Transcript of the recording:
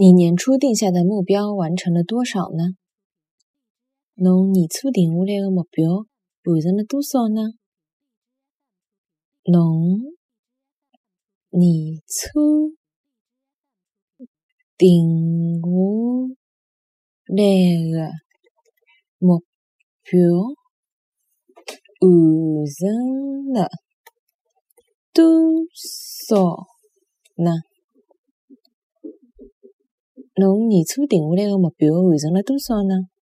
你年初定下的目标完成了多少呢？侬年初定下来的目标完成了多少呢？侬年初定下来的目标完成了多少呢？侬年初定下来的目标完成了多少呢？